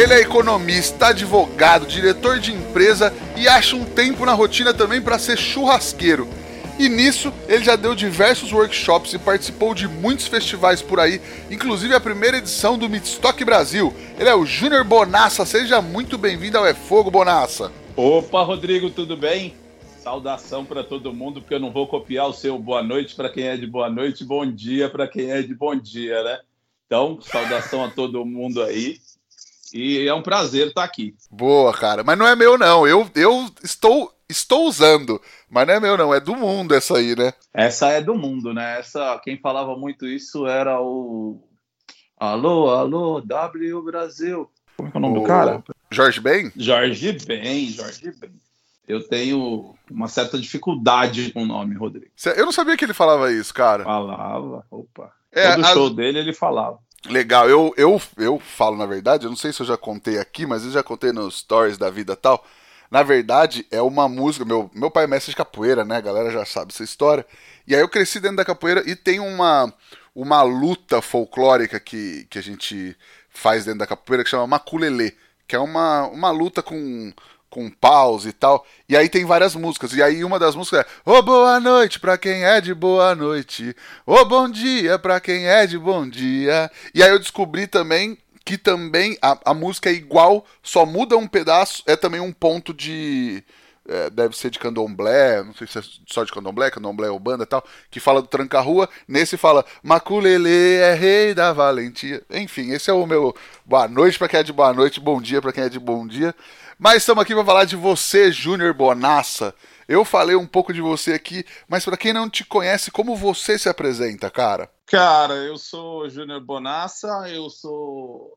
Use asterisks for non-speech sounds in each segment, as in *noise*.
Ele é economista, advogado, diretor de empresa e acha um tempo na rotina também para ser churrasqueiro. E nisso, ele já deu diversos workshops e participou de muitos festivais por aí, inclusive a primeira edição do Midstock Brasil. Ele é o Júnior Bonassa, seja muito bem-vindo ao É Fogo, Bonassa. Opa, Rodrigo, tudo bem? Saudação para todo mundo, porque eu não vou copiar o seu boa noite para quem é de boa noite, bom dia para quem é de bom dia, né? Então, saudação a todo mundo aí. E é um prazer estar aqui. Boa, cara. Mas não é meu, não. Eu, eu estou, estou usando. Mas não é meu, não. É do mundo essa aí, né? Essa é do mundo, né? Essa, quem falava muito isso era o. Alô, alô, W Brasil. Como é, é o nome o... do cara? Jorge Ben? Jorge Ben, Jorge Ben. Eu tenho uma certa dificuldade com o nome, Rodrigo. Eu não sabia que ele falava isso, cara. Falava, opa. É, Todo show dele ele falava. Legal, eu, eu, eu falo na verdade, eu não sei se eu já contei aqui, mas eu já contei nos stories da vida tal. Na verdade, é uma música. Meu, meu pai é mestre de capoeira, né? A galera já sabe essa história. E aí eu cresci dentro da capoeira e tem uma, uma luta folclórica que, que a gente faz dentro da capoeira que chama maculelê, que é uma, uma luta com com paus e tal. E aí tem várias músicas. E aí uma das músicas é Ô oh, boa noite pra quem é de boa noite. Ô oh, bom dia pra quem é de bom dia. E aí eu descobri também que também a, a música é igual, só muda um pedaço, é também um ponto de. É, deve ser de candomblé, não sei se é só de candomblé, candomblé ou banda e tal, que fala do tranca-rua. Nesse fala Maculele é rei da valentia. Enfim, esse é o meu boa noite para quem é de boa noite, bom dia para quem é de bom dia. Mas estamos aqui para falar de você, Júnior Bonassa. Eu falei um pouco de você aqui, mas para quem não te conhece, como você se apresenta, cara? Cara, eu sou Júnior Bonassa, eu sou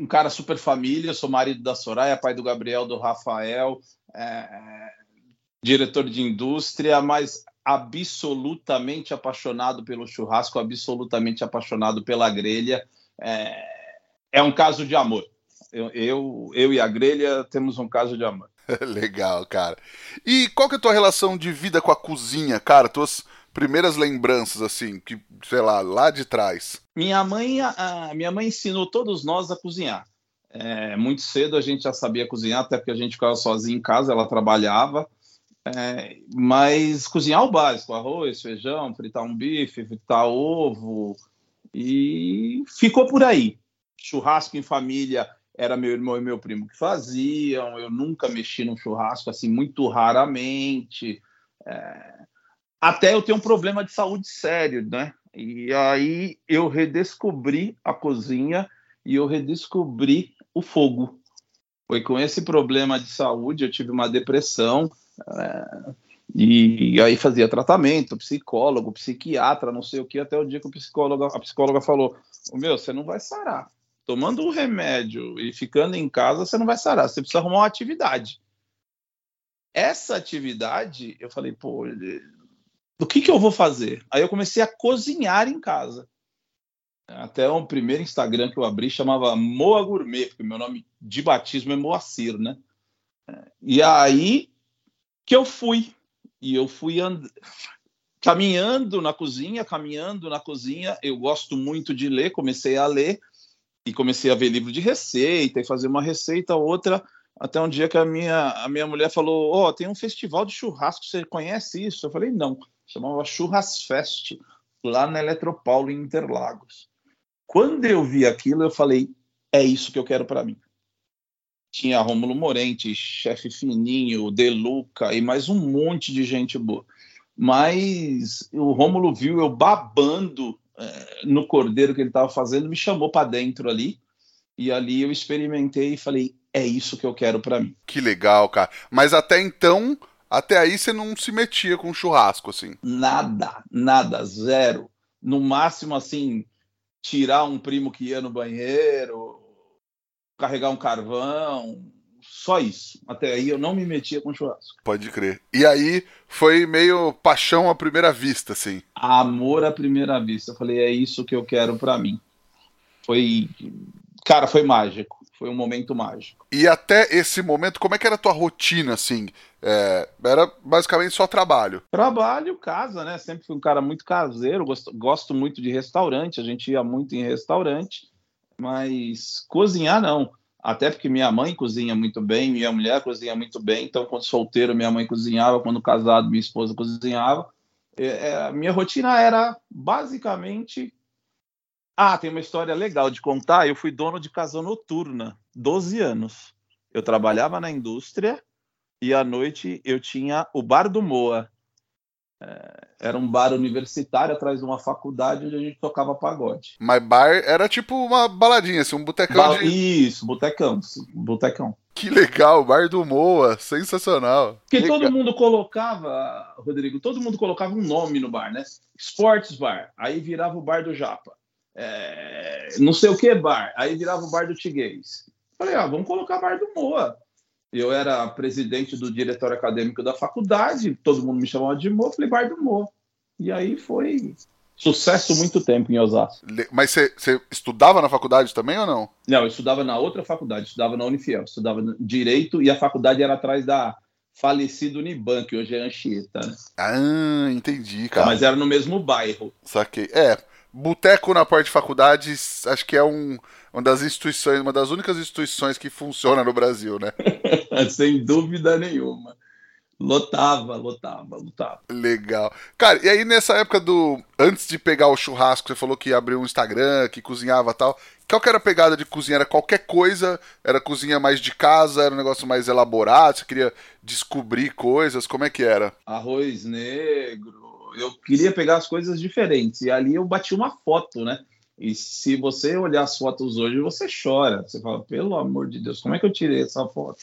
um cara super família, sou marido da Soraya, pai do Gabriel, do Rafael, é, diretor de indústria, mas absolutamente apaixonado pelo churrasco, absolutamente apaixonado pela grelha. É, é um caso de amor. Eu, eu, eu e a grelha temos um caso de amor. *laughs* Legal, cara. E qual que é a tua relação de vida com a cozinha, cara? Tuas primeiras lembranças, assim, que, sei lá, lá de trás. Minha mãe, a, minha mãe ensinou todos nós a cozinhar. É, muito cedo a gente já sabia cozinhar, até porque a gente ficava sozinho em casa, ela trabalhava. É, mas cozinhar o básico, arroz, feijão, fritar um bife, fritar ovo, e ficou por aí. Churrasco em família, era meu irmão e meu primo que faziam, eu nunca mexi num churrasco assim, muito raramente. É... Até eu ter um problema de saúde sério, né? E aí eu redescobri a cozinha e eu redescobri o fogo. Foi com esse problema de saúde, eu tive uma depressão, é... e aí fazia tratamento, psicólogo, psiquiatra, não sei o que, até o dia que o psicólogo, a psicóloga falou: meu, você não vai sarar tomando o remédio e ficando em casa, você não vai sarar, você precisa arrumar uma atividade. Essa atividade, eu falei, pô, do que, que eu vou fazer? Aí eu comecei a cozinhar em casa. Até o primeiro Instagram que eu abri chamava Moa Gourmet, porque meu nome de batismo é Moacir, né? E aí que eu fui. E eu fui and... caminhando na cozinha, caminhando na cozinha. Eu gosto muito de ler, comecei a ler e comecei a ver livro de receita e fazer uma receita outra até um dia que a minha a minha mulher falou ó oh, tem um festival de churrasco você conhece isso? Eu falei não chamava Churrasfest lá na Eletropaulo em Interlagos. Quando eu vi aquilo eu falei é isso que eu quero para mim. Tinha Rômulo Morente, chefe Fininho, Deluca e mais um monte de gente boa. Mas o Rômulo viu eu babando no cordeiro que ele estava fazendo, me chamou para dentro ali. E ali eu experimentei e falei: é isso que eu quero para mim. Que legal, cara. Mas até então, até aí você não se metia com churrasco, assim? Nada, nada, zero. No máximo, assim, tirar um primo que ia no banheiro, carregar um carvão, só isso. Até aí eu não me metia com churrasco. Pode crer. E aí foi meio paixão à primeira vista, assim. Amor à primeira vista. Eu falei, é isso que eu quero para mim. Foi, cara, foi mágico. Foi um momento mágico. E até esse momento, como é que era a tua rotina, assim? É, era basicamente só trabalho. Trabalho, casa, né? Sempre fui um cara muito caseiro, gosto, gosto muito de restaurante, a gente ia muito em restaurante, mas cozinhar não. Até porque minha mãe cozinha muito bem, minha mulher cozinha muito bem, então quando solteiro minha mãe cozinhava, quando casado minha esposa cozinhava. É, é, minha rotina era basicamente ah, tem uma história legal de contar. Eu fui dono de casa noturna, 12 anos. Eu trabalhava na indústria e à noite eu tinha o Bar do Moa. É, era um bar universitário atrás de uma faculdade onde a gente tocava pagode. Mas bar era tipo uma baladinha, assim, um botecão ba de... Isso, botecão, botecão. Que legal, bar do Moa, sensacional. Porque legal. todo mundo colocava, Rodrigo, todo mundo colocava um nome no bar, né? Sports Bar, aí virava o bar do Japa é, não sei o que bar. Aí virava o bar do Tiguês. Falei, ah, vamos colocar bar do Moa. Eu era presidente do diretório acadêmico da faculdade, todo mundo me chamava de Moa, falei bar do Moa. E aí foi sucesso muito tempo em Osasco. Mas você estudava na faculdade também ou não? Não, eu estudava na outra faculdade, estudava na Unifiel, estudava Direito e a faculdade era atrás da falecido Uniban, que hoje é Anchieta. Né? Ah, entendi, cara. Mas era no mesmo bairro. Saquei. É, Boteco na parte de faculdade, acho que é um, uma das instituições, uma das únicas instituições que funciona no Brasil, né? *laughs* *laughs* Sem dúvida nenhuma. Lotava, lotava, lotava. Legal. Cara, e aí nessa época do. Antes de pegar o churrasco, você falou que abriu um Instagram, que cozinhava tal. Qual que era a pegada de cozinha? Era qualquer coisa? Era cozinha mais de casa? Era um negócio mais elaborado? Você queria descobrir coisas? Como é que era? Arroz negro, eu queria pegar as coisas diferentes. E ali eu bati uma foto, né? E se você olhar as fotos hoje, você chora. Você fala, pelo amor de Deus, como é que eu tirei essa foto?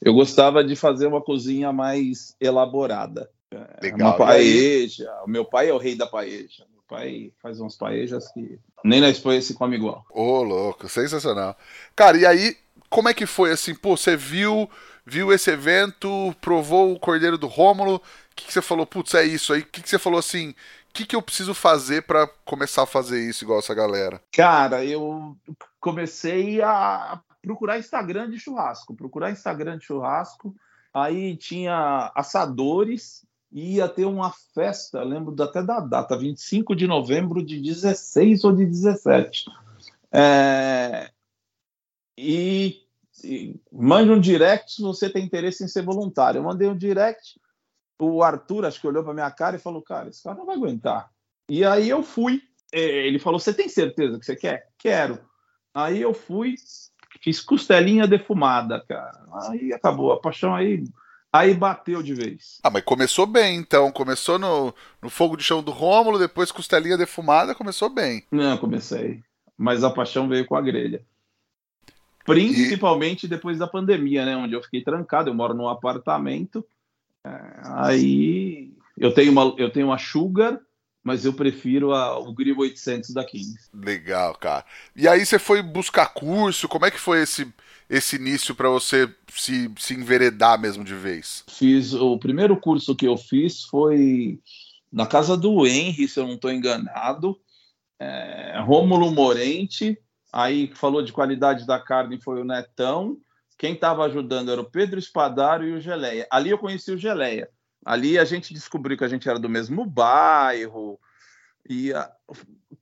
Eu gostava de fazer uma cozinha mais elaborada. É, Legal, uma paeja. O meu pai é o rei da paeja. Meu pai faz umas paejas que nem na Espanha se come igual. Ô, oh, louco, sensacional. Cara, e aí, como é que foi assim? Pô, você viu, viu esse evento, provou o Cordeiro do Rômulo que, que você falou, putz, é isso aí? O que, que você falou assim? Que, que eu preciso fazer para começar a fazer isso igual essa galera? Cara, eu comecei a procurar Instagram de churrasco, procurar Instagram de churrasco. Aí tinha assadores e ia ter uma festa, lembro até da data, 25 de novembro de 16 ou de 17. É, e, e mande um direct se você tem interesse em ser voluntário. Eu mandei um direct, o Arthur, acho que olhou para minha cara e falou: Cara, esse cara não vai aguentar. E aí eu fui. É, ele falou: Você tem certeza que você quer? Quero. Aí eu fui, fiz costelinha defumada, cara. Aí acabou a paixão aí. Aí bateu de vez. Ah, mas começou bem, então. Começou no, no fogo de chão do Rômulo, depois costelinha defumada, começou bem. Não, comecei. Mas a paixão veio com a grelha. Principalmente e... depois da pandemia, né? Onde eu fiquei trancado. Eu moro num apartamento Aí eu tenho uma, eu tenho uma Sugar, mas eu prefiro a, o Grill 800 da Kings. Legal, cara. E aí você foi buscar curso? Como é que foi esse, esse início para você se, se enveredar mesmo de vez? Fiz o primeiro curso que eu fiz foi na casa do Henry, se eu não estou enganado. É, Rômulo Morente, aí falou de qualidade da carne foi o Netão. Quem estava ajudando era o Pedro Espadaro e o Geleia. Ali eu conheci o Geleia. Ali a gente descobriu que a gente era do mesmo bairro. E a...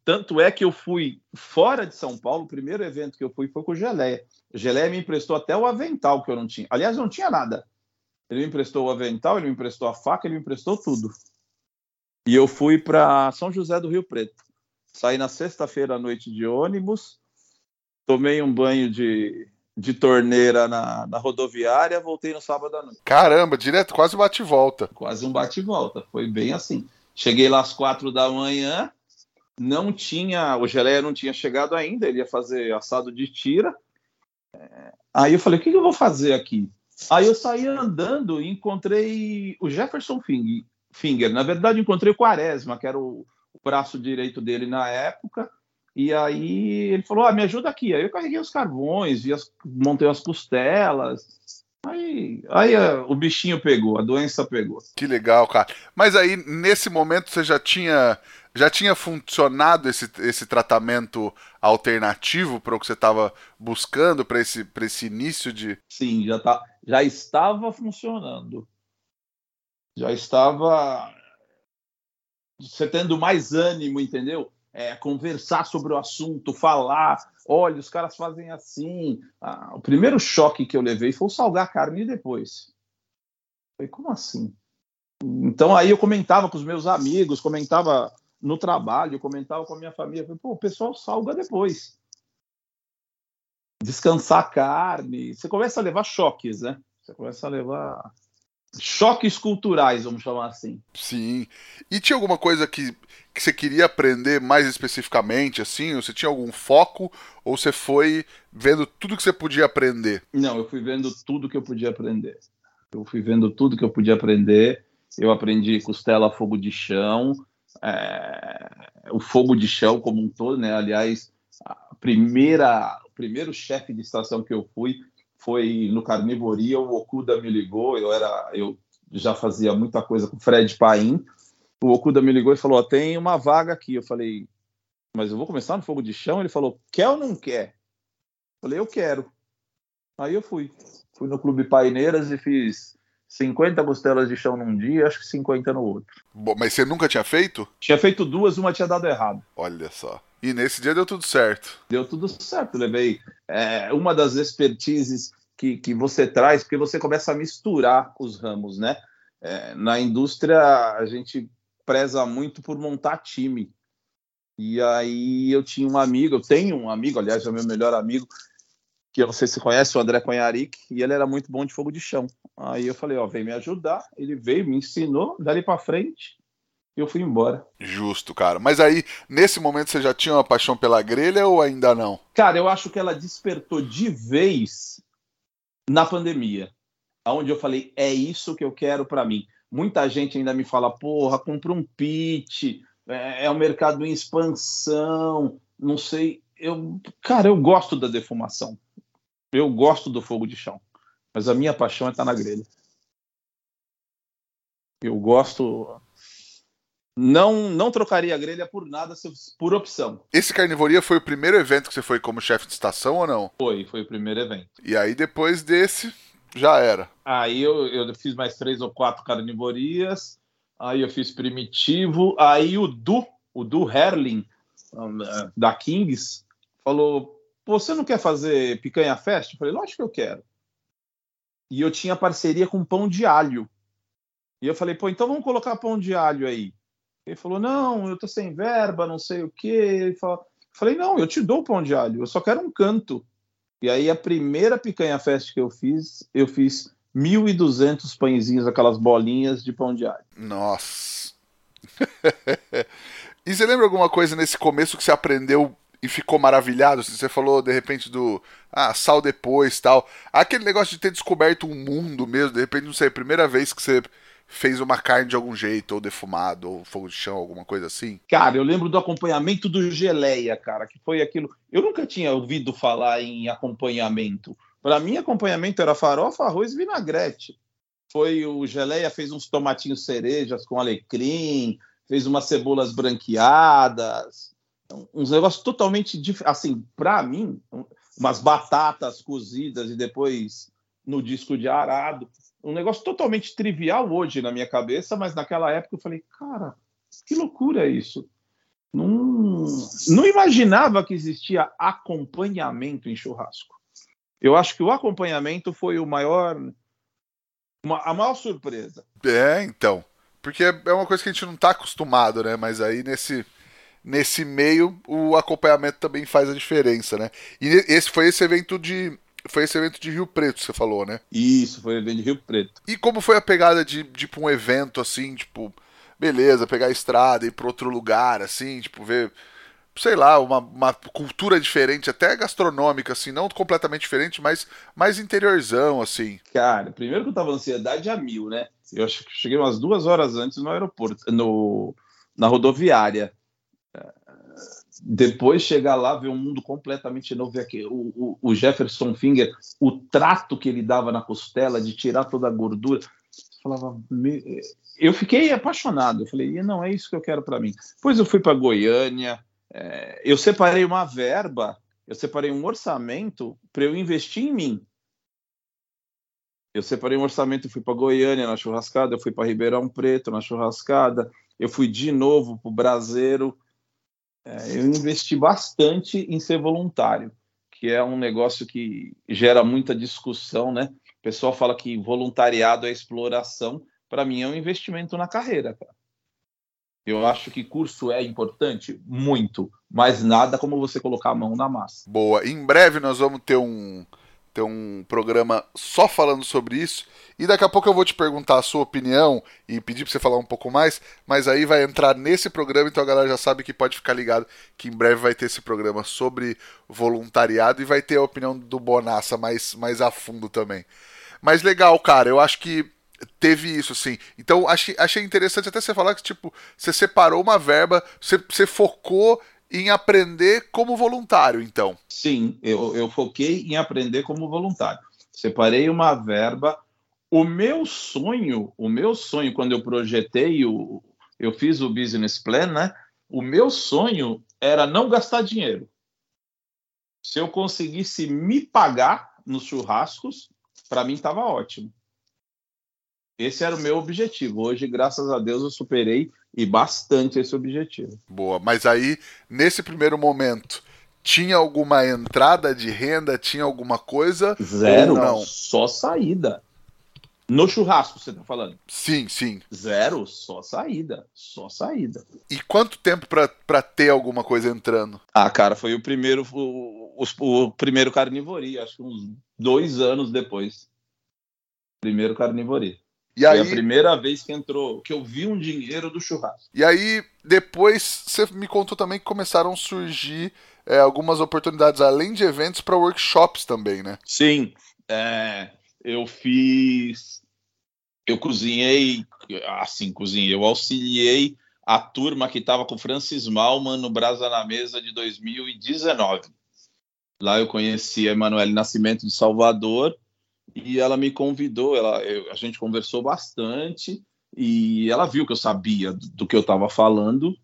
tanto é que eu fui fora de São Paulo. O primeiro evento que eu fui foi com o Geleia. O Geleia me emprestou até o avental que eu não tinha. Aliás, não tinha nada. Ele me emprestou o avental, ele me emprestou a faca, ele me emprestou tudo. E eu fui para São José do Rio Preto. Saí na sexta-feira à noite de ônibus, tomei um banho de de torneira na, na rodoviária, voltei no sábado à noite. Caramba, direto, quase bate e volta. Quase um bate e volta, foi bem assim. Cheguei lá às quatro da manhã, não tinha, o Geleia não tinha chegado ainda, ele ia fazer assado de tira. É, aí eu falei, o que, que eu vou fazer aqui? Aí eu saí andando e encontrei o Jefferson Finger. Na verdade, encontrei o Quaresma, que era o braço direito dele na época. E aí ele falou: ah, me ajuda aqui. Aí eu carreguei os carvões, as, montei as costelas. Aí, aí uh, o bichinho pegou, a doença pegou. Que legal, cara. Mas aí, nesse momento, você já tinha já tinha funcionado esse, esse tratamento alternativo para o que você estava buscando para esse, esse início de. Sim, já, tá, já estava funcionando. Já estava você tendo mais ânimo, entendeu? É, conversar sobre o assunto, falar. Olha, os caras fazem assim. Ah, o primeiro choque que eu levei foi salgar a carne depois. Falei, como assim? Então aí eu comentava com os meus amigos, comentava no trabalho, comentava com a minha família, falei, pô, o pessoal salga depois. Descansar a carne. Você começa a levar choques, né? Você começa a levar choques culturais, vamos chamar assim. Sim. E tinha alguma coisa que, que você queria aprender mais especificamente, assim? Você tinha algum foco? Ou você foi vendo tudo que você podia aprender? Não, eu fui vendo tudo que eu podia aprender. Eu fui vendo tudo que eu podia aprender. Eu aprendi costela fogo de chão, é, o fogo de chão como um todo, né? Aliás, a primeira, o primeiro chefe de estação que eu fui foi no Carnivoria, o Okuda me ligou, eu era, eu já fazia muita coisa com Fred Paim. O Okuda me ligou e falou: "Tem uma vaga aqui". Eu falei: "Mas eu vou começar no fogo de chão?". Ele falou: "Quer ou não quer?". Eu falei: "Eu quero". Aí eu fui. Fui no Clube Paineiras e fiz 50 costelas de chão num dia, acho que 50 no outro. Bom, mas você nunca tinha feito? Tinha feito duas, uma tinha dado errado. Olha só. E nesse dia deu tudo certo. Deu tudo certo. Levei é, uma das expertises que, que você traz, porque você começa a misturar os ramos, né? É, na indústria, a gente preza muito por montar time. E aí eu tinha um amigo, eu tenho um amigo, aliás, é o meu melhor amigo, que eu não sei se conhece, o André Conharic, e ele era muito bom de fogo de chão. Aí eu falei, ó, vem me ajudar. Ele veio, me ensinou, dali para frente, e eu fui embora. Justo, cara. Mas aí, nesse momento, você já tinha uma paixão pela grelha ou ainda não? Cara, eu acho que ela despertou de vez na pandemia, aonde eu falei, é isso que eu quero para mim. Muita gente ainda me fala, porra, compra um pitch, é, é um mercado em expansão, não sei. Eu, cara, eu gosto da defumação. Eu gosto do fogo de chão, mas a minha paixão é estar tá na grelha. Eu gosto. Não, não trocaria a grelha por nada, por opção. Esse Carnivoria foi o primeiro evento que você foi como chefe de estação ou não? Foi, foi o primeiro evento. E aí depois desse, já era. Aí eu, eu fiz mais três ou quatro carnivorias, aí eu fiz primitivo, aí o Du, o Du Herling, da Kings, falou: você não quer fazer picanha fest? Eu falei, lógico que eu quero. E eu tinha parceria com pão de alho. E eu falei, pô, então vamos colocar pão de alho aí. Ele falou, não, eu tô sem verba, não sei o quê. Eu falei, não, eu te dou pão de alho, eu só quero um canto. E aí a primeira picanha fest que eu fiz, eu fiz 1.200 pãezinhos, aquelas bolinhas de pão de alho. Nossa! *laughs* e você lembra alguma coisa nesse começo que você aprendeu e ficou maravilhado? Você falou de repente do ah, sal depois tal. Aquele negócio de ter descoberto um mundo mesmo, de repente, não sei, primeira vez que você fez uma carne de algum jeito, ou defumado, ou fogo de chão, alguma coisa assim? Cara, eu lembro do acompanhamento do geleia, cara, que foi aquilo. Eu nunca tinha ouvido falar em acompanhamento. Para mim, acompanhamento era farofa, arroz e vinagrete. Foi o geleia fez uns tomatinhos cerejas com alecrim, fez umas cebolas branqueadas, uns negócios totalmente assim, para mim, umas batatas cozidas e depois no disco de arado, um negócio totalmente trivial hoje na minha cabeça, mas naquela época eu falei, cara, que loucura é isso. Não, não imaginava que existia acompanhamento em churrasco. Eu acho que o acompanhamento foi o maior, uma, a maior surpresa. É, então. Porque é uma coisa que a gente não está acostumado, né? Mas aí nesse, nesse meio o acompanhamento também faz a diferença, né? E esse foi esse evento de foi esse evento de Rio Preto, você falou, né? Isso, foi o evento de Rio Preto. E como foi a pegada de, tipo, um evento assim, tipo, beleza, pegar a estrada e ir pra outro lugar, assim, tipo, ver, sei lá, uma, uma cultura diferente, até gastronômica, assim, não completamente diferente, mas mais interiorzão, assim. Cara, primeiro que eu tava ansiedade a mil, né? Eu acho que cheguei umas duas horas antes no aeroporto, no, na rodoviária depois chegar lá, ver um mundo completamente novo, ver aqui, o, o, o, Jefferson Finger, o trato que ele dava na costela de tirar toda a gordura, falava, eu fiquei apaixonado, eu falei, não, é isso que eu quero para mim. Depois eu fui para Goiânia, é, eu separei uma verba, eu separei um orçamento para eu investir em mim. Eu separei um orçamento, fui para Goiânia na churrascada, eu fui para Ribeirão Preto na churrascada, eu fui de novo para o Braseiro, é, eu investi bastante em ser voluntário, que é um negócio que gera muita discussão, né? O pessoal fala que voluntariado é exploração. Para mim, é um investimento na carreira, cara. Eu acho que curso é importante, muito, mas nada como você colocar a mão na massa. Boa. Em breve nós vamos ter um, ter um programa só falando sobre isso. E daqui a pouco eu vou te perguntar a sua opinião e pedir para você falar um pouco mais, mas aí vai entrar nesse programa, então a galera já sabe que pode ficar ligado que em breve vai ter esse programa sobre voluntariado e vai ter a opinião do Bonassa mais, mais a fundo também. Mas legal, cara, eu acho que teve isso, assim. Então achei, achei interessante até você falar que, tipo, você separou uma verba, você, você focou em aprender como voluntário, então. Sim, eu, eu foquei em aprender como voluntário. Separei uma verba. O meu sonho, o meu sonho, quando eu projetei, o, eu fiz o business plan, né? O meu sonho era não gastar dinheiro. Se eu conseguisse me pagar nos churrascos, para mim estava ótimo. Esse era o meu objetivo. Hoje, graças a Deus, eu superei e bastante esse objetivo. Boa, mas aí, nesse primeiro momento, tinha alguma entrada de renda? Tinha alguma coisa? Zero, não. Só saída. No churrasco, você tá falando? Sim, sim. Zero, só saída. Só saída. E quanto tempo para ter alguma coisa entrando? Ah, cara, foi o primeiro o, o, o primeiro carnivoria, acho que uns dois anos depois. Primeiro carnivoria. E Foi aí, a primeira vez que entrou, que eu vi um dinheiro do churrasco. E aí, depois, você me contou também que começaram a surgir é, algumas oportunidades, além de eventos, para workshops também, né? Sim. É, eu fiz. Eu cozinhei, assim, cozinhei, eu auxiliei a turma que estava com Francis Malman no Brasa na Mesa de 2019. Lá eu conheci a Emanuele Nascimento de Salvador e ela me convidou, ela, eu, a gente conversou bastante e ela viu que eu sabia do, que eu estava falando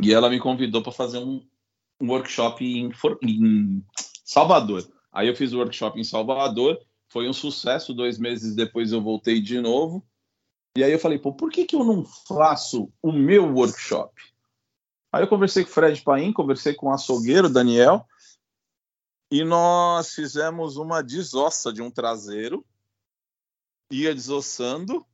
e ela me convidou para fazer um, um workshop em, em, Salvador. Aí eu fiz o workshop em Salvador, foi um sucesso. Dois meses depois eu voltei de novo e aí eu falei, pô, por que, que eu não faço o meu workshop? Aí eu conversei com o Fred Paim, conversei com o açougueiro Daniel e nós fizemos uma desossa de um traseiro, ia desossando,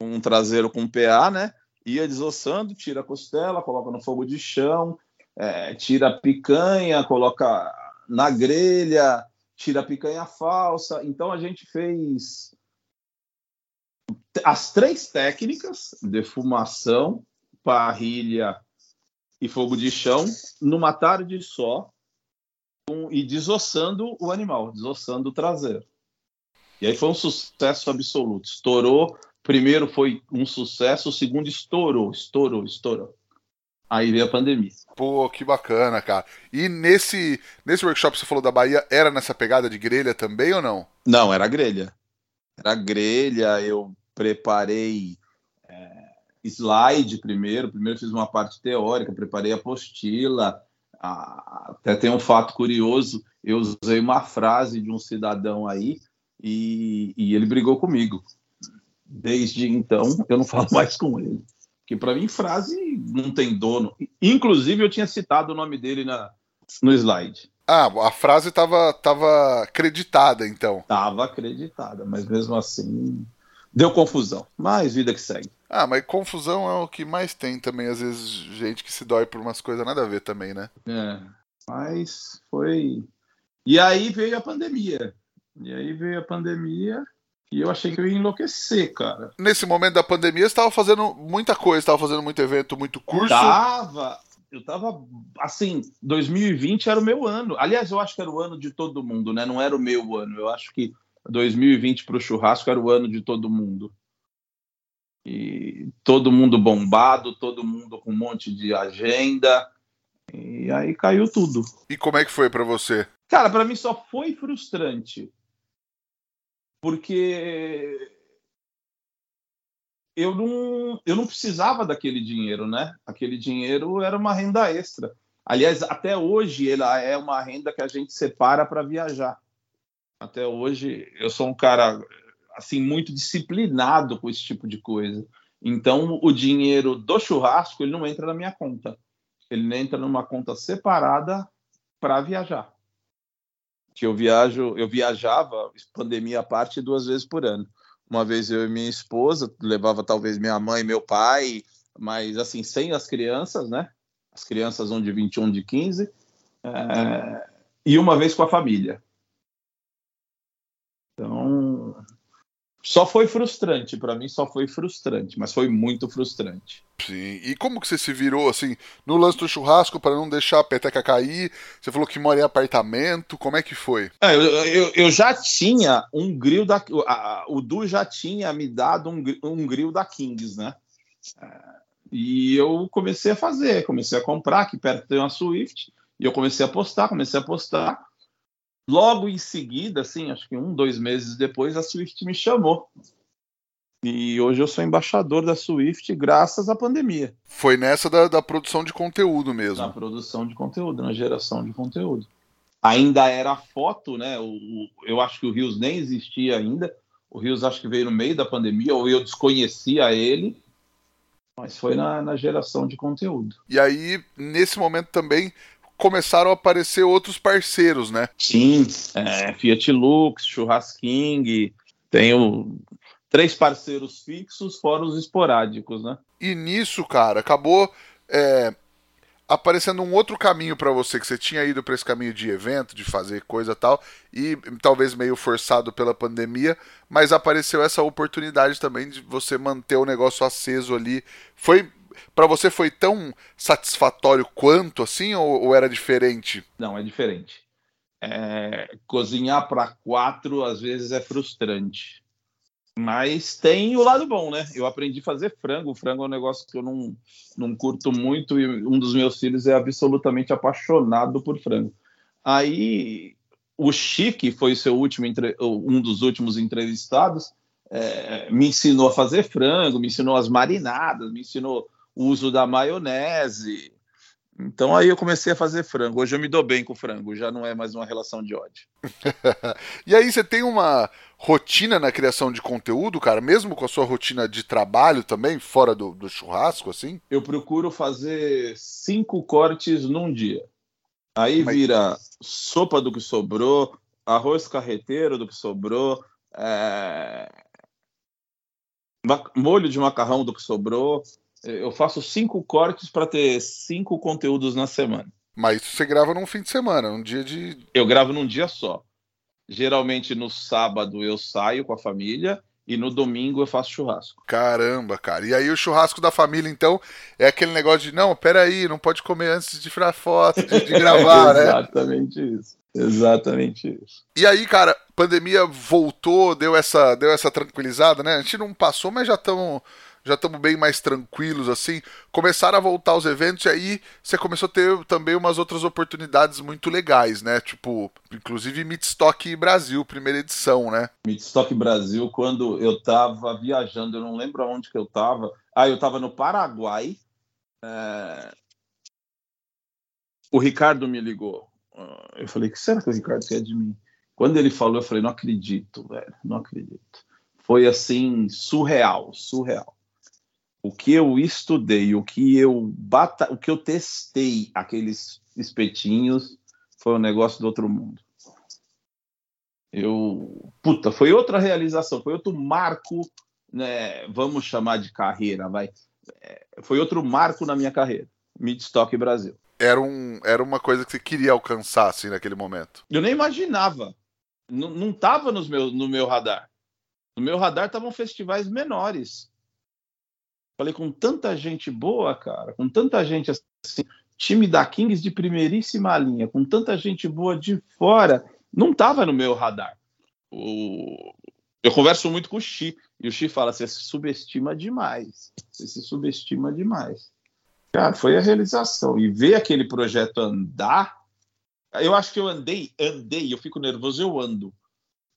um traseiro com PA, né? Ia desossando, tira a costela, coloca no fogo de chão, é, tira a picanha, coloca na grelha, tira a picanha falsa. Então a gente fez as três técnicas: defumação, parrilha e fogo de chão, numa tarde só, e desossando o animal, desossando o traseiro. E aí foi um sucesso absoluto. Estourou. Primeiro foi um sucesso, o segundo estourou, estourou, estourou. Aí veio a pandemia. Pô, que bacana, cara. E nesse, nesse workshop que você falou da Bahia, era nessa pegada de grelha também ou não? Não, era grelha. Era grelha, eu preparei é, slide primeiro. Primeiro fiz uma parte teórica, preparei a até tem um fato curioso, eu usei uma frase de um cidadão aí e, e ele brigou comigo. Desde então, eu não falo mais com ele. Porque para mim, frase não tem dono. Inclusive, eu tinha citado o nome dele na, no slide. Ah, a frase estava tava acreditada, então. Estava acreditada, mas mesmo assim deu confusão. Mas vida que segue. Ah, mas confusão é o que mais tem também, às vezes, gente que se dói por umas coisas nada a ver também, né? É, mas foi. E aí veio a pandemia. E aí veio a pandemia e eu achei que eu ia enlouquecer, cara. Nesse momento da pandemia, você estava fazendo muita coisa, estava fazendo muito evento, muito curso. Tava, eu tava assim, 2020 era o meu ano. Aliás, eu acho que era o ano de todo mundo, né? Não era o meu ano. Eu acho que 2020 para o churrasco era o ano de todo mundo. E todo mundo bombado, todo mundo com um monte de agenda. E aí caiu tudo. E como é que foi para você? Cara, para mim só foi frustrante. Porque eu não, eu não precisava daquele dinheiro, né? Aquele dinheiro era uma renda extra. Aliás, até hoje ela é uma renda que a gente separa para viajar. Até hoje eu sou um cara assim muito disciplinado com esse tipo de coisa. Então o dinheiro do churrasco ele não entra na minha conta. Ele entra numa conta separada para viajar. Que eu viajo, eu viajava pandemia à parte duas vezes por ano. Uma vez eu e minha esposa levava talvez minha mãe, meu pai, mas assim sem as crianças, né? As crianças um de 21, de 15, é... e uma vez com a família. Então, só foi frustrante para mim, só foi frustrante, mas foi muito frustrante. Sim. E como que você se virou assim no lance do churrasco para não deixar a peteca cair? Você falou que mora em apartamento, como é que foi? É, eu, eu, eu, já tinha um grill da a, o Du já tinha me dado um, um grill da Kings, né? É, e eu comecei a fazer, comecei a comprar, aqui perto tem uma Swift, e eu comecei a postar, comecei a postar. Logo em seguida, assim, acho que um, dois meses depois, a Swift me chamou. E hoje eu sou embaixador da Swift graças à pandemia. Foi nessa da, da produção de conteúdo mesmo. Na produção de conteúdo, na geração de conteúdo. Ainda era foto, né? O, o, eu acho que o Rios nem existia ainda. O Rios acho que veio no meio da pandemia, ou eu desconhecia ele. Mas foi na, na geração de conteúdo. E aí, nesse momento também, começaram a aparecer outros parceiros, né? Sim, é, Fiat Lux, Churrasking, tenho três parceiros fixos, fora os esporádicos, né? E nisso, cara, acabou é, aparecendo um outro caminho para você, que você tinha ido para esse caminho de evento, de fazer coisa tal, e talvez meio forçado pela pandemia, mas apareceu essa oportunidade também de você manter o negócio aceso ali. Foi para você foi tão satisfatório quanto assim ou, ou era diferente? Não, é diferente. É, cozinhar para quatro às vezes é frustrante. Mas tem o lado bom, né? Eu aprendi a fazer frango. O frango é um negócio que eu não, não curto muito e um dos meus filhos é absolutamente apaixonado por frango. Aí o Chique foi seu último um dos últimos entrevistados. É, me ensinou a fazer frango, me ensinou as marinadas, me ensinou o uso da maionese. Então aí eu comecei a fazer frango. Hoje eu me dou bem com frango, já não é mais uma relação de ódio. *laughs* e aí você tem uma rotina na criação de conteúdo, cara, mesmo com a sua rotina de trabalho também, fora do, do churrasco, assim? Eu procuro fazer cinco cortes num dia. Aí Mas... vira sopa do que sobrou, arroz carreteiro do que sobrou, é... molho de macarrão do que sobrou, eu faço cinco cortes para ter cinco conteúdos na semana. Mas você grava num fim de semana, num dia de. Eu gravo num dia só. Geralmente no sábado eu saio com a família e no domingo eu faço churrasco. Caramba, cara. E aí o churrasco da família, então, é aquele negócio de não, peraí, não pode comer antes de tirar foto, de, de *laughs* gravar, né? Exatamente isso. Exatamente isso. E aí, cara, pandemia voltou, deu essa, deu essa tranquilizada, né? A gente não passou, mas já estamos já estamos bem mais tranquilos assim. Começaram a voltar os eventos e aí você começou a ter também umas outras oportunidades muito legais, né? Tipo, inclusive Midstock Brasil, primeira edição, né? Midstock Brasil, quando eu tava viajando, eu não lembro aonde que eu tava. Ah, eu tava no Paraguai. É... O Ricardo me ligou. Eu falei, o que será que o Ricardo quer de mim? Quando ele falou, eu falei, não acredito, velho, não acredito. Foi assim, surreal, surreal o que eu estudei, o que eu bata, o que eu testei aqueles espetinhos foi um negócio do outro mundo. Eu, puta, foi outra realização, foi outro marco, né, vamos chamar de carreira, vai. É, foi outro marco na minha carreira, Midstock Brasil. Era, um, era uma coisa que você queria alcançar, assim, naquele momento. Eu nem imaginava. Não, não tava nos meu, no meu radar. No meu radar estavam festivais menores. Falei, com tanta gente boa, cara, com tanta gente assim, time da Kings de primeiríssima linha, com tanta gente boa de fora, não estava no meu radar. O... Eu converso muito com o Xi, e o Xi fala: você se subestima demais. Você se subestima demais. Cara, foi a realização. E ver aquele projeto andar, eu acho que eu andei, andei, eu fico nervoso, eu ando.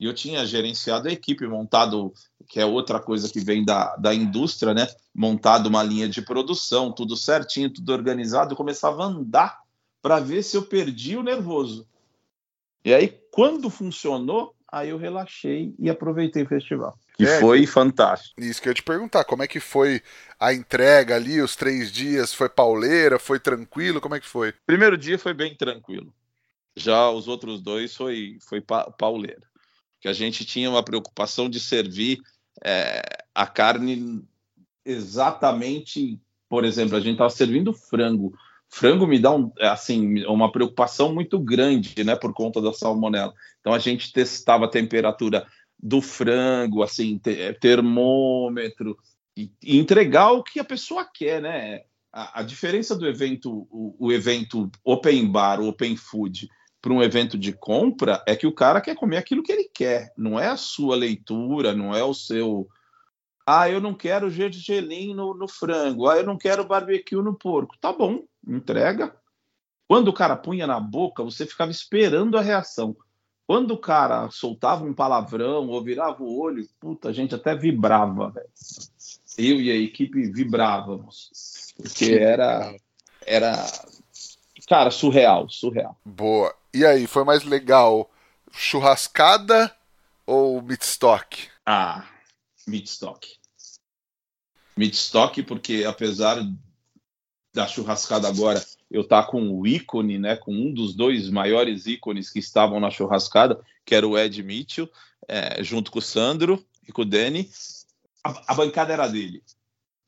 E eu tinha gerenciado a equipe, montado, que é outra coisa que vem da, da indústria, né? Montado uma linha de produção, tudo certinho, tudo organizado. Eu começava a andar para ver se eu perdi o nervoso. E aí, quando funcionou, aí eu relaxei e aproveitei o festival. E é, foi fantástico. Isso que eu ia te perguntar, como é que foi a entrega ali, os três dias? Foi pauleira? Foi tranquilo? Como é que foi? Primeiro dia foi bem tranquilo. Já os outros dois foi, foi pa pauleira que a gente tinha uma preocupação de servir é, a carne exatamente, por exemplo, a gente estava servindo frango. Frango me dá um, assim, uma preocupação muito grande, né, por conta da salmonela. Então a gente testava a temperatura do frango, assim, termômetro, e, e entregar o que a pessoa quer, né? A, a diferença do evento, o, o evento open bar, open food, para um evento de compra é que o cara quer comer aquilo que ele quer, não é a sua leitura, não é o seu. Ah, eu não quero gergelim no, no frango, ah, eu não quero barbecue no porco. Tá bom, entrega. Quando o cara punha na boca, você ficava esperando a reação. Quando o cara soltava um palavrão ou virava o olho, puta, a gente até vibrava, velho. Eu e a equipe vibrávamos. Porque era, era Cara, surreal, surreal. Boa. E aí, foi mais legal churrascada ou midstock? Ah, midstock. Midstock, porque apesar da churrascada agora eu tá com o ícone, né, com um dos dois maiores ícones que estavam na churrascada, que era o Ed Mitchell, é, junto com o Sandro e com o Danny, a, a bancada era dele.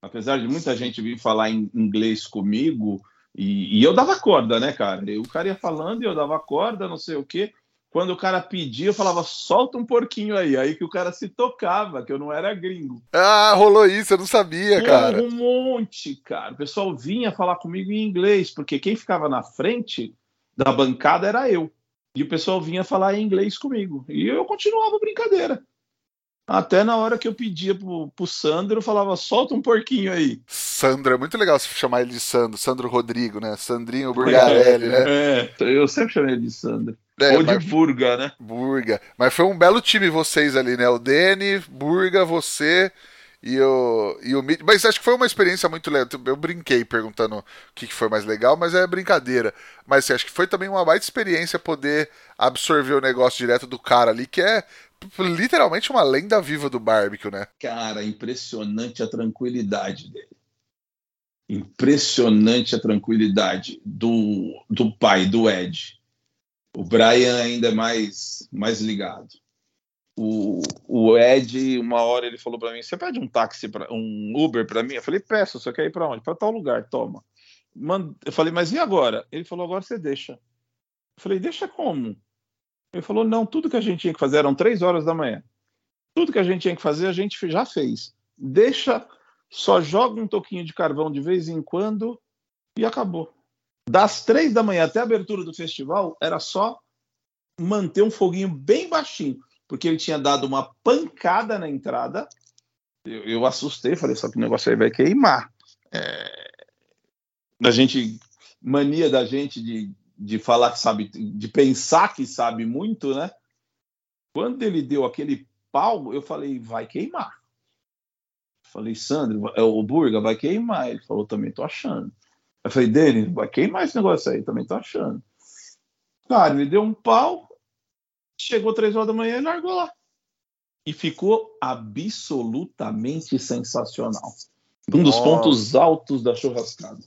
Apesar de muita gente vir falar em inglês comigo, e, e, eu dava corda, né, cara? E o cara ia falando e eu dava corda, não sei o quê. Quando o cara pedia, eu falava, solta um porquinho aí. Aí que o cara se tocava, que eu não era gringo. Ah, rolou isso, eu não sabia, Pô, cara. Um monte, cara. O pessoal vinha falar comigo em inglês, porque quem ficava na frente da bancada era eu. E o pessoal vinha falar em inglês comigo. E eu continuava a brincadeira. Até na hora que eu pedia pro, pro Sandro, eu falava, solta um porquinho aí. Sandro, é muito legal se chamar ele de Sandro, Sandro Rodrigo, né? Sandrinho Burgarelli, é, né? É, eu sempre chamei ele de Sandro. É, Ou de Burga, né? Burga. Mas foi um belo time vocês ali, né? O Dene, Burga, você e o, e o Mas acho que foi uma experiência muito legal. Eu brinquei perguntando o que foi mais legal, mas é brincadeira. Mas assim, acho que foi também uma baita experiência poder absorver o negócio direto do cara ali, que é literalmente uma lenda viva do barbecue, né? Cara, impressionante a tranquilidade dele. Impressionante a tranquilidade do, do pai, do Ed. O Brian ainda é mais, mais ligado. O, o Ed, uma hora ele falou para mim: Você pede um táxi, pra, um Uber para mim? Eu falei: Peço, você quer ir para onde? Para tal lugar, toma. Eu falei: Mas e agora? Ele falou: Agora você deixa. Eu falei: Deixa como? Ele falou: não, tudo que a gente tinha que fazer eram três horas da manhã. Tudo que a gente tinha que fazer, a gente já fez. Deixa, só joga um toquinho de carvão de vez em quando e acabou. Das três da manhã até a abertura do festival, era só manter um foguinho bem baixinho, porque ele tinha dado uma pancada na entrada. Eu, eu assustei, falei: só que o negócio aí vai queimar. É... Da gente, mania da gente de de falar que sabe, de pensar que sabe muito, né? Quando ele deu aquele pau, eu falei, vai queimar. falei, Sandro, é o Burga vai queimar. Ele falou, também tô achando. Eu falei, Denis, vai queimar esse negócio aí, também tô achando. Cara, ele deu um pau, chegou três horas da manhã e largou lá. E ficou absolutamente sensacional. Um dos pontos altos da churrascada.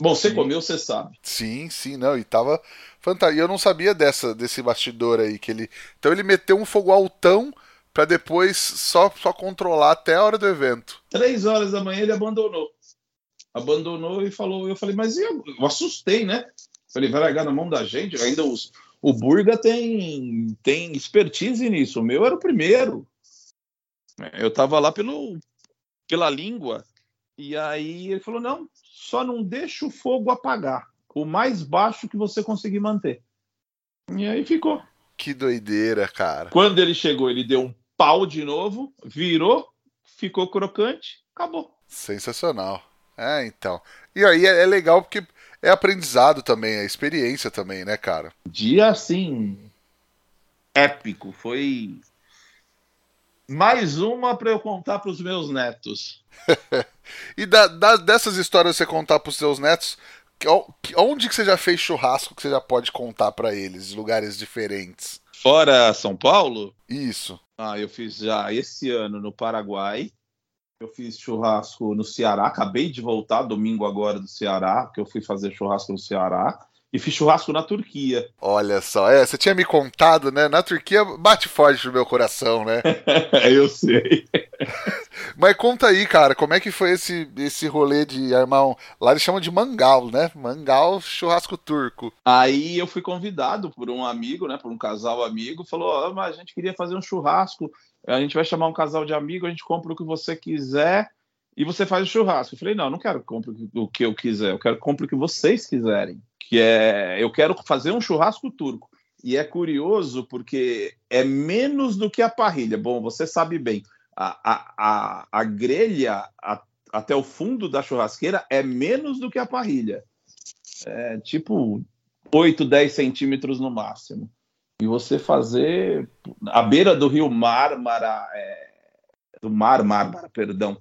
Bom, você sim. comeu, você sabe. Sim, sim, não, e tava fantástico. E eu não sabia dessa desse bastidor aí que ele. Então ele meteu um fogo altão para depois só só controlar até a hora do evento. Três horas da manhã ele abandonou. Abandonou e falou, eu falei, mas eu, eu assustei, né? Falei, vai largar na mão da gente, ainda os, O Burga tem, tem expertise nisso. O meu era o primeiro. Eu estava lá pelo, pela língua. E aí ele falou: não, só não deixa o fogo apagar. O mais baixo que você conseguir manter. E aí ficou. Que doideira, cara. Quando ele chegou, ele deu um pau de novo, virou, ficou crocante, acabou. Sensacional. É, então. E aí é, é legal porque é aprendizado também, é experiência também, né, cara? Dia assim épico, foi mais uma para eu contar para os meus netos. *laughs* e da, da, dessas histórias você contar para os seus netos, onde que você já fez churrasco que você já pode contar para eles, lugares diferentes? Fora São Paulo? Isso. Ah, eu fiz já esse ano no Paraguai. Eu fiz churrasco no Ceará. Acabei de voltar domingo agora do Ceará, que eu fui fazer churrasco no Ceará e fiz churrasco na Turquia. Olha só, é, você tinha me contado, né? Na Turquia bate forte no meu coração, né? *laughs* Eu sei. *laughs* Mas conta aí, cara, como é que foi esse, esse rolê de armar um... Lá eles chamam de mangal, né? Mangal churrasco turco. Aí eu fui convidado por um amigo, né? Por um casal amigo, falou: oh, mas a gente queria fazer um churrasco, a gente vai chamar um casal de amigo, a gente compra o que você quiser e você faz o churrasco. Eu falei: não, não quero que compre o que eu quiser, eu quero que compre o que vocês quiserem que é eu quero fazer um churrasco turco. E é curioso porque é menos do que a parrilha. Bom, você sabe bem, a, a, a, a grelha a, até o fundo da churrasqueira é menos do que a parrilha. É tipo 8, 10 centímetros no máximo. E você fazer à beira do rio Mármara, é, do Mar Mármara, perdão,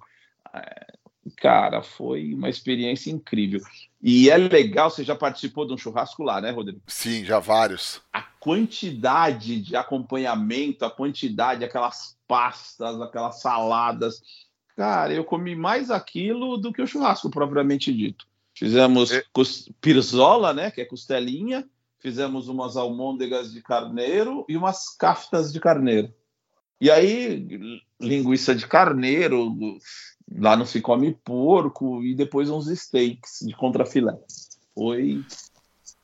cara, foi uma experiência incrível. E é legal, você já participou de um churrasco lá, né, Rodrigo? Sim, já vários. A quantidade de acompanhamento, a quantidade, aquelas pastas, aquelas saladas. Cara, eu comi mais aquilo do que o churrasco propriamente dito. Fizemos é. pirzola, né, que é costelinha, fizemos umas almôndegas de carneiro e umas caftas de carneiro. E aí, linguiça de carneiro, Lá não se come porco e depois uns steaks de contrafilé. Foi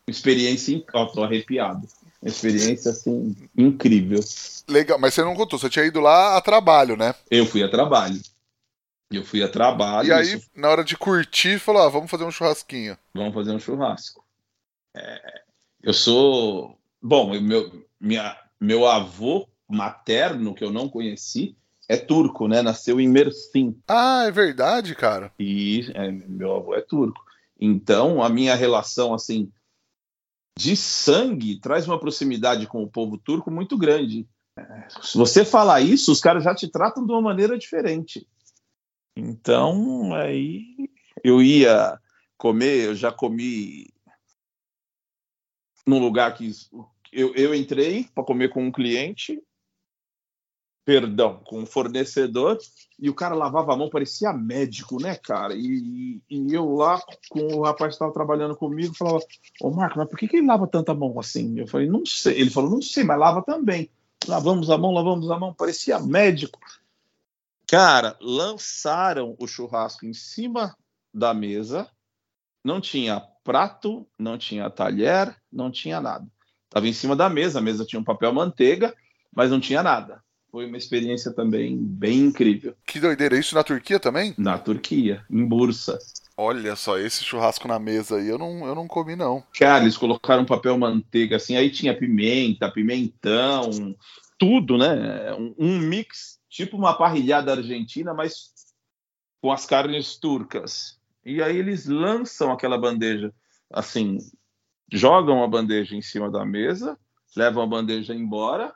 experiência, ó, tô arrepiado. Uma experiência assim incrível. Legal, mas você não contou, você tinha ido lá a trabalho, né? Eu fui a trabalho. Eu fui a trabalho. E aí, isso... na hora de curtir, falou: ah, vamos fazer um churrasquinho. Vamos fazer um churrasco. É, eu sou. Bom, meu, minha, meu avô materno, que eu não conheci, é turco, né? Nasceu em Mersin. Ah, é verdade, cara. E é, meu avô é turco. Então, a minha relação, assim, de sangue traz uma proximidade com o povo turco muito grande. Se você falar isso, os caras já te tratam de uma maneira diferente. Então, aí eu ia comer, eu já comi num lugar que eu, eu entrei para comer com um cliente, perdão, com o fornecedor, e o cara lavava a mão, parecia médico, né, cara? E, e eu lá, com o rapaz que estava trabalhando comigo, falava, ô Marco, mas por que, que ele lava tanta mão assim? Eu falei, não sei. Ele falou, não sei, mas lava também. Lavamos a mão, lavamos a mão, parecia médico. Cara, lançaram o churrasco em cima da mesa, não tinha prato, não tinha talher, não tinha nada. Estava em cima da mesa, a mesa tinha um papel manteiga, mas não tinha nada foi uma experiência também bem incrível. Que doideira, isso na Turquia também? Na Turquia, em Bursa. Olha só, esse churrasco na mesa aí eu não, eu não comi, não. Cara, eles colocaram papel manteiga assim, aí tinha pimenta, pimentão, tudo, né? Um, um mix, tipo uma parrilhada argentina, mas com as carnes turcas. E aí eles lançam aquela bandeja, assim, jogam a bandeja em cima da mesa, levam a bandeja embora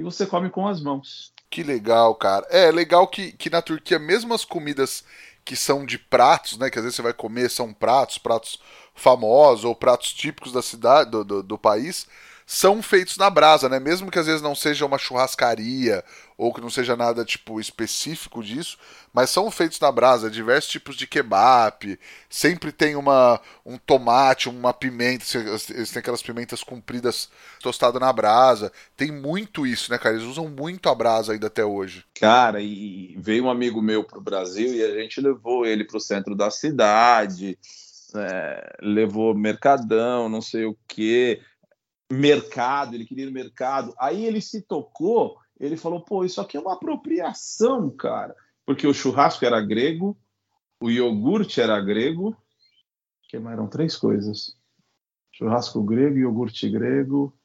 e você come com as mãos. Que legal, cara. É legal que, que na Turquia, mesmo as comidas que são de pratos, né? Que às vezes você vai comer, são pratos, pratos famosos ou pratos típicos da cidade, do, do, do país são feitos na brasa, né? Mesmo que às vezes não seja uma churrascaria ou que não seja nada tipo específico disso, mas são feitos na brasa, diversos tipos de kebab, sempre tem uma um tomate, uma pimenta, eles têm aquelas pimentas compridas tostadas na brasa. Tem muito isso, né, cara? Eles usam muito a brasa ainda até hoje. Cara, e veio um amigo meu pro Brasil e a gente levou ele pro centro da cidade, é, levou mercadão, não sei o quê mercado, ele queria ir no mercado. Aí ele se tocou, ele falou: pô, isso aqui é uma apropriação, cara. Porque o churrasco era grego, o iogurte era grego, que mais eram três coisas: churrasco grego, iogurte grego.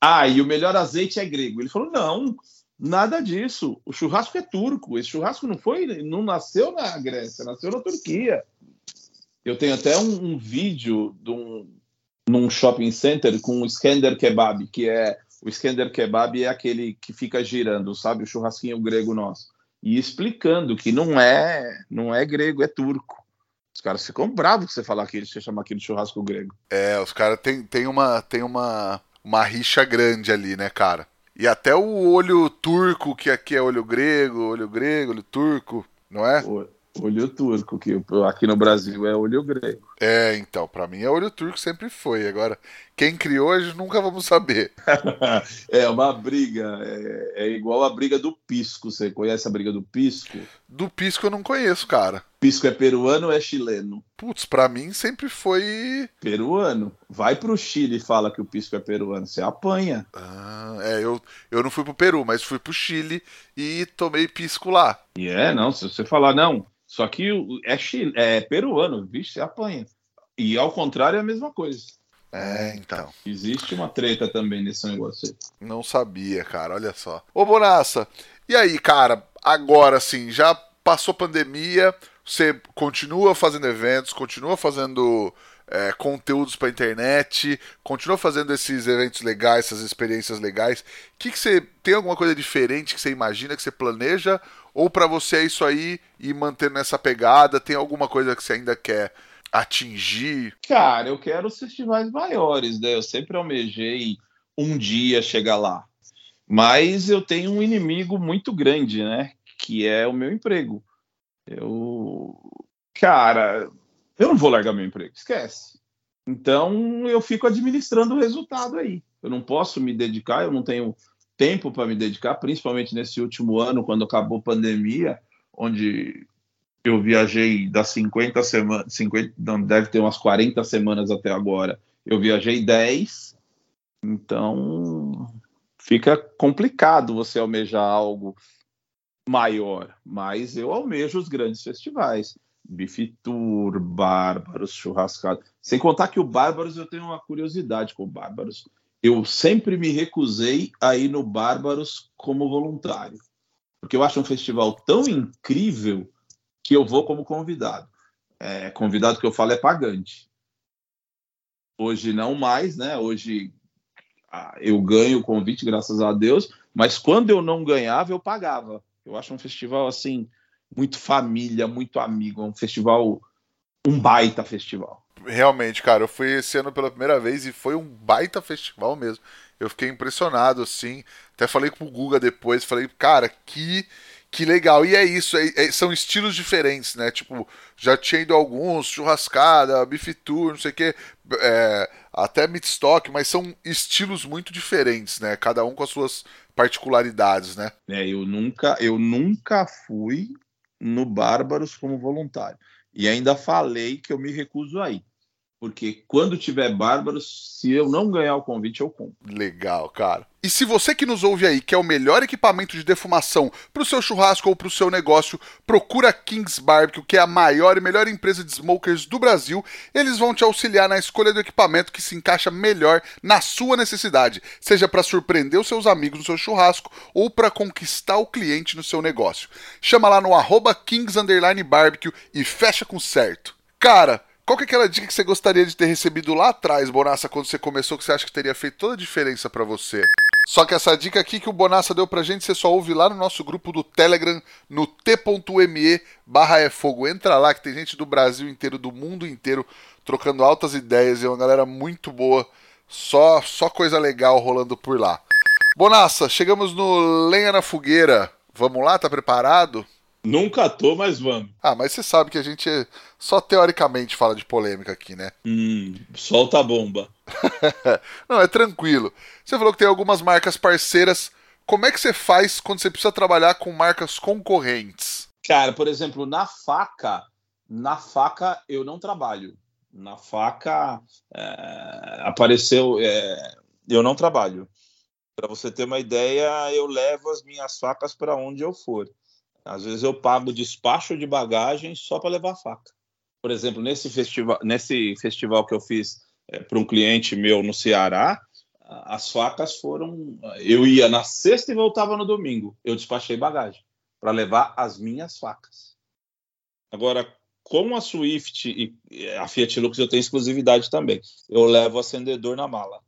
Ah, e o melhor azeite é grego. Ele falou: não, nada disso. O churrasco é turco. Esse churrasco não foi, não nasceu na Grécia, nasceu na Turquia. Eu tenho até um, um vídeo de um, num shopping center com o Skender Kebab, que é o Skender Kebab é aquele que fica girando, sabe, o churrasquinho grego nosso, e explicando que não é, não é grego, é turco. Os caras ficam bravos que você falar que você chama aquilo de churrasco grego. É, os caras tem, tem uma tem uma uma rixa grande ali, né, cara? E até o olho turco, que aqui é olho grego, olho grego, olho turco, não é? Olho turco, que aqui no Brasil é olho grego. É, então, para mim é olho turco sempre foi. Agora, quem criou, gente nunca vamos saber. *laughs* é uma briga, é, é, igual a briga do pisco. Você conhece a briga do pisco? Do pisco eu não conheço, cara. Pisco é peruano ou é chileno? Putz, pra mim sempre foi. Peruano. Vai pro Chile e fala que o pisco é peruano, você apanha. Ah, é, eu, eu não fui pro Peru, mas fui pro Chile e tomei pisco lá. E é, não, se você falar, não, só que é, chile, é peruano, vixe, você apanha. E ao contrário é a mesma coisa. É, então. Existe uma treta também nesse negócio aí. Não sabia, cara, olha só. Ô, Bonassa, e aí, cara, agora sim, já passou pandemia, você continua fazendo eventos, continua fazendo é, conteúdos para internet, continua fazendo esses eventos legais, essas experiências legais. Que que você tem alguma coisa diferente que você imagina, que você planeja? Ou para você é isso aí e manter nessa pegada? Tem alguma coisa que você ainda quer atingir? Cara, eu quero os festivais maiores, né? Eu sempre almejei um dia chegar lá. Mas eu tenho um inimigo muito grande, né? Que é o meu emprego. Eu. Cara, eu não vou largar meu emprego, esquece. Então eu fico administrando o resultado aí. Eu não posso me dedicar, eu não tenho tempo para me dedicar, principalmente nesse último ano, quando acabou a pandemia, onde eu viajei das 50 semanas, 50, não, deve ter umas 40 semanas até agora. Eu viajei 10, então fica complicado você almejar algo maior, mas eu almejo os grandes festivais. Bife Tour, Bárbaros, Churrascado. Sem contar que o Bárbaros eu tenho uma curiosidade com o Bárbaros. Eu sempre me recusei a ir no Bárbaros como voluntário. Porque eu acho um festival tão incrível que eu vou como convidado. É, convidado que eu falo é pagante. Hoje não mais, né? Hoje ah, eu ganho o convite, graças a Deus, mas quando eu não ganhava, eu pagava. Eu acho um festival assim muito família, muito amigo. É um festival, um baita festival. Realmente, cara, eu fui esse ano pela primeira vez e foi um baita festival mesmo. Eu fiquei impressionado, assim. Até falei com o Guga depois, falei, cara, que que legal. E é isso, é, é, são estilos diferentes, né? Tipo, já tinha ido alguns, churrascada, bife tour, não sei o quê, é, até midstock, mas são estilos muito diferentes, né? Cada um com as suas particularidades, né? É, eu nunca, eu nunca fui no Bárbaros como voluntário. E ainda falei que eu me recuso a ir. Porque quando tiver Bárbaros, se eu não ganhar o convite, eu compro. Legal, cara. E se você que nos ouve aí quer o melhor equipamento de defumação para o seu churrasco ou para o seu negócio, procura Kings Barbecue, que é a maior e melhor empresa de smokers do Brasil. Eles vão te auxiliar na escolha do equipamento que se encaixa melhor na sua necessidade, seja para surpreender os seus amigos no seu churrasco ou para conquistar o cliente no seu negócio. Chama lá no arroba Kings Barbecue e fecha com certo. Cara, qual que é aquela dica que você gostaria de ter recebido lá atrás, Bonassa, quando você começou, que você acha que teria feito toda a diferença para você? Só que essa dica aqui que o Bonassa deu pra gente, você só ouve lá no nosso grupo do Telegram, no t.me barra é fogo. Entra lá que tem gente do Brasil inteiro, do mundo inteiro, trocando altas ideias e é uma galera muito boa. Só, só coisa legal rolando por lá. Bonassa, chegamos no Lenha na Fogueira. Vamos lá, tá preparado? Nunca tô, mas vamos. Ah, mas você sabe que a gente só teoricamente fala de polêmica aqui, né? Hum, solta a bomba. *laughs* Não, é tranquilo. Você falou que tem algumas marcas parceiras. Como é que você faz quando você precisa trabalhar com marcas concorrentes? Cara, por exemplo, na faca, na faca eu não trabalho. Na faca é, apareceu. É, eu não trabalho. Para você ter uma ideia, eu levo as minhas facas para onde eu for. Às vezes eu pago despacho de bagagem só para levar a faca. Por exemplo, nesse festival, nesse festival que eu fiz é, para um cliente meu no Ceará, as facas foram. Eu ia na sexta e voltava no domingo. Eu despachei bagagem para levar as minhas facas. Agora, com a Swift e a Fiat Lux, eu tenho exclusividade também. Eu levo acendedor na mala.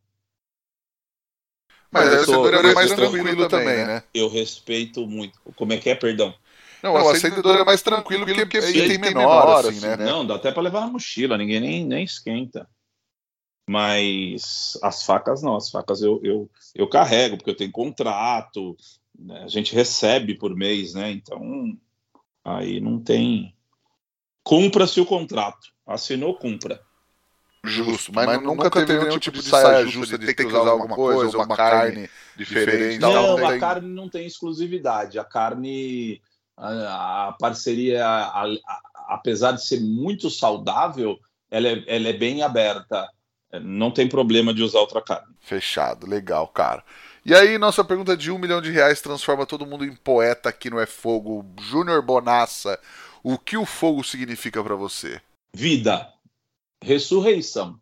Mas o acendedor é mais tranquilo também, né? né? Eu respeito muito. Como é que é, perdão? Não, o acendedor é mais tranquilo porque, porque é item menor, assim, né? Não, dá até para levar na mochila, ninguém nem, nem esquenta. Mas as facas não, as facas eu, eu, eu carrego, porque eu tenho contrato, né? a gente recebe por mês, né? Então aí não tem. Cumpra-se o contrato. Assinou, cumpra. Justo, mas, mas nunca, teve nenhum tipo, tipo de saia justa de ter que usar alguma coisa, ou uma carne diferente. Não, não a carne não tem exclusividade. A carne, a, a parceria, a, a, apesar de ser muito saudável, ela é, ela é bem aberta. Não tem problema de usar outra carne. Fechado, legal, cara. E aí, nossa pergunta de um milhão de reais transforma todo mundo em poeta aqui no É Fogo. Júnior Bonassa, o que o fogo significa para você? Vida, ressurreição.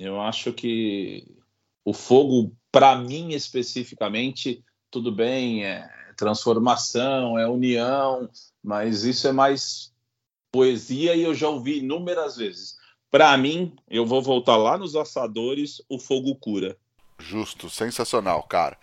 Eu acho que o fogo, para mim especificamente, tudo bem, é transformação, é união, mas isso é mais poesia e eu já ouvi inúmeras vezes. Para mim, eu vou voltar lá nos assadores, o fogo cura. Justo, sensacional, cara.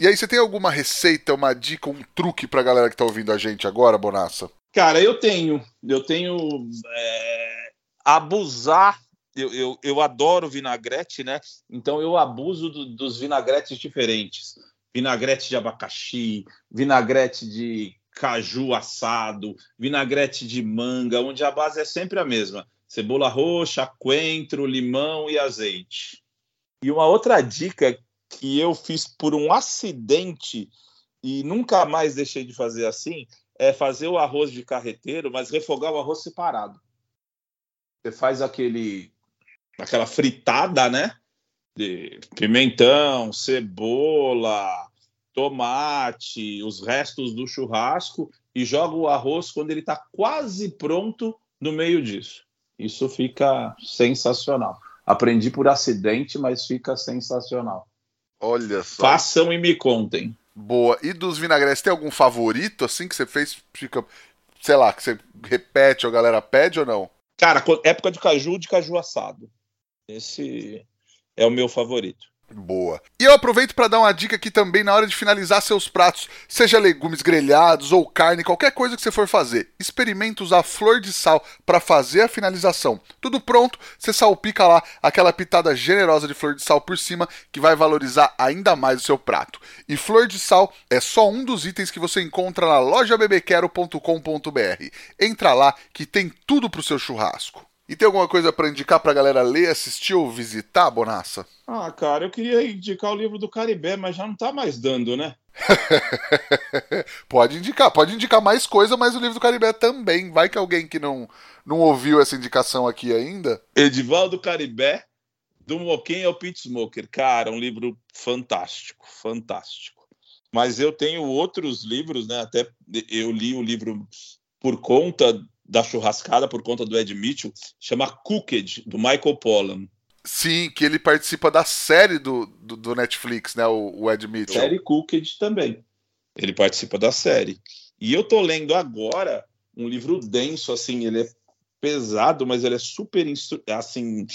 E aí, você tem alguma receita, uma dica, um truque pra galera que tá ouvindo a gente agora, Bonassa? Cara, eu tenho. Eu tenho. É, abusar. Eu, eu, eu, adoro vinagrete, né? Então eu abuso do, dos vinagretes diferentes. Vinagrete de abacaxi, vinagrete de caju assado, vinagrete de manga, onde a base é sempre a mesma cebola roxa, coentro, limão e azeite. E uma outra dica que eu fiz por um acidente e nunca mais deixei de fazer assim é fazer o arroz de carreteiro, mas refogar o arroz separado. Você faz aquele aquela fritada, né? Pimentão, cebola, tomate, os restos do churrasco e joga o arroz quando ele está quase pronto no meio disso. Isso fica sensacional. Aprendi por acidente, mas fica sensacional. Olha só. Façam e me contem. Boa. E dos vinagretes, tem algum favorito assim que você fez? Fica, sei lá, que você repete ou a galera pede ou não? Cara, época de caju, de caju assado. Esse é o meu favorito. Boa. E eu aproveito para dar uma dica aqui também na hora de finalizar seus pratos, seja legumes grelhados ou carne, qualquer coisa que você for fazer. Experimenta usar flor de sal para fazer a finalização. Tudo pronto, você salpica lá aquela pitada generosa de flor de sal por cima que vai valorizar ainda mais o seu prato. E flor de sal é só um dos itens que você encontra na lojabebequero.com.br. Entra lá que tem tudo pro seu churrasco. E tem alguma coisa para indicar pra galera ler, assistir ou visitar, Bonassa? Ah, cara, eu queria indicar o livro do Caribé, mas já não tá mais dando, né? *laughs* pode indicar, pode indicar mais coisa, mas o livro do Caribé também. Vai que alguém que não, não ouviu essa indicação aqui ainda. Edivaldo Caribé, do Moquém ao Pit Smoker. Cara, um livro fantástico, fantástico. Mas eu tenho outros livros, né? Até eu li o livro por conta da churrascada por conta do Ed Mitchell, chama Cooked, do Michael Pollan. Sim, que ele participa da série do, do, do Netflix, né? O, o, Ed Mitchell. Série Cooked também. Ele participa da série. E eu tô lendo agora um livro denso, assim, ele é pesado, mas ele é super instru assim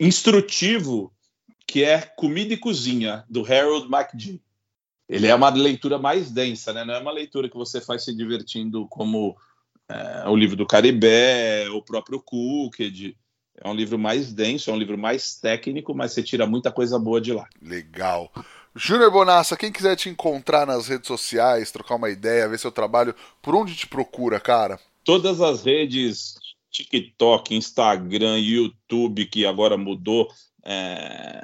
instrutivo, que é Comida e Cozinha, do Harold McGee ele é uma leitura mais densa, né? Não é uma leitura que você faz se divertindo como é, o livro do Caribé, o próprio Cooked. É um livro mais denso, é um livro mais técnico, mas você tira muita coisa boa de lá. Legal. Júnior Bonassa, quem quiser te encontrar nas redes sociais, trocar uma ideia, ver seu trabalho, por onde te procura, cara? Todas as redes, TikTok, Instagram, YouTube, que agora mudou, é...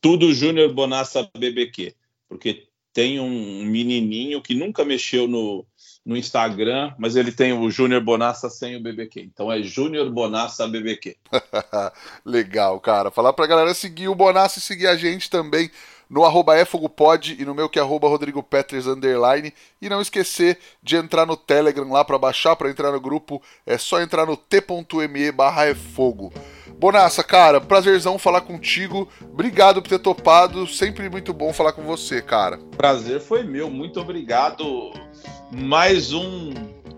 tudo Júnior Bonassa BBQ porque tem um menininho que nunca mexeu no, no Instagram, mas ele tem o Júnior Bonassa sem o BBQ. Então é Júnior Bonassa BBQ. *laughs* Legal, cara. Falar pra galera seguir o Bonassa e seguir a gente também no arroba efogopod e no meu que é arroba Rodrigo underline. E não esquecer de entrar no Telegram lá para baixar, para entrar no grupo, é só entrar no t.me barra efogo. Bonassa, cara, prazerzão falar contigo. Obrigado por ter topado. Sempre muito bom falar com você, cara. Prazer foi meu. Muito obrigado. Mais um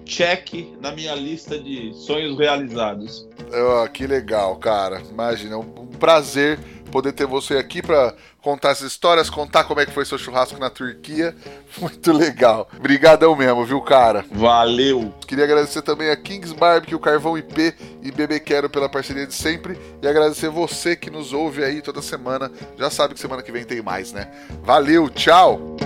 check na minha lista de sonhos realizados. Oh, que legal, cara. Imagina, é um prazer poder ter você aqui para contar essas histórias, contar como é que foi seu churrasco na Turquia. *laughs* Muito legal. Obrigadão mesmo, viu, cara? Valeu. Queria agradecer também a Kings Barbecue, Carvão IP e Bebê Quero pela parceria de sempre e agradecer você que nos ouve aí toda semana. Já sabe que semana que vem tem mais, né? Valeu, tchau.